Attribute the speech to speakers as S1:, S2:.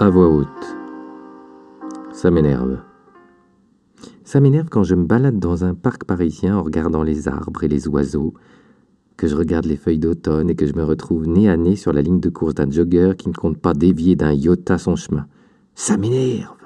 S1: À voix haute. Ça m'énerve. Ça m'énerve quand je me balade dans un parc parisien en regardant les arbres et les oiseaux, que je regarde les feuilles d'automne et que je me retrouve nez à nez sur la ligne de course d'un jogger qui ne compte pas dévier d'un iota son chemin. Ça m'énerve.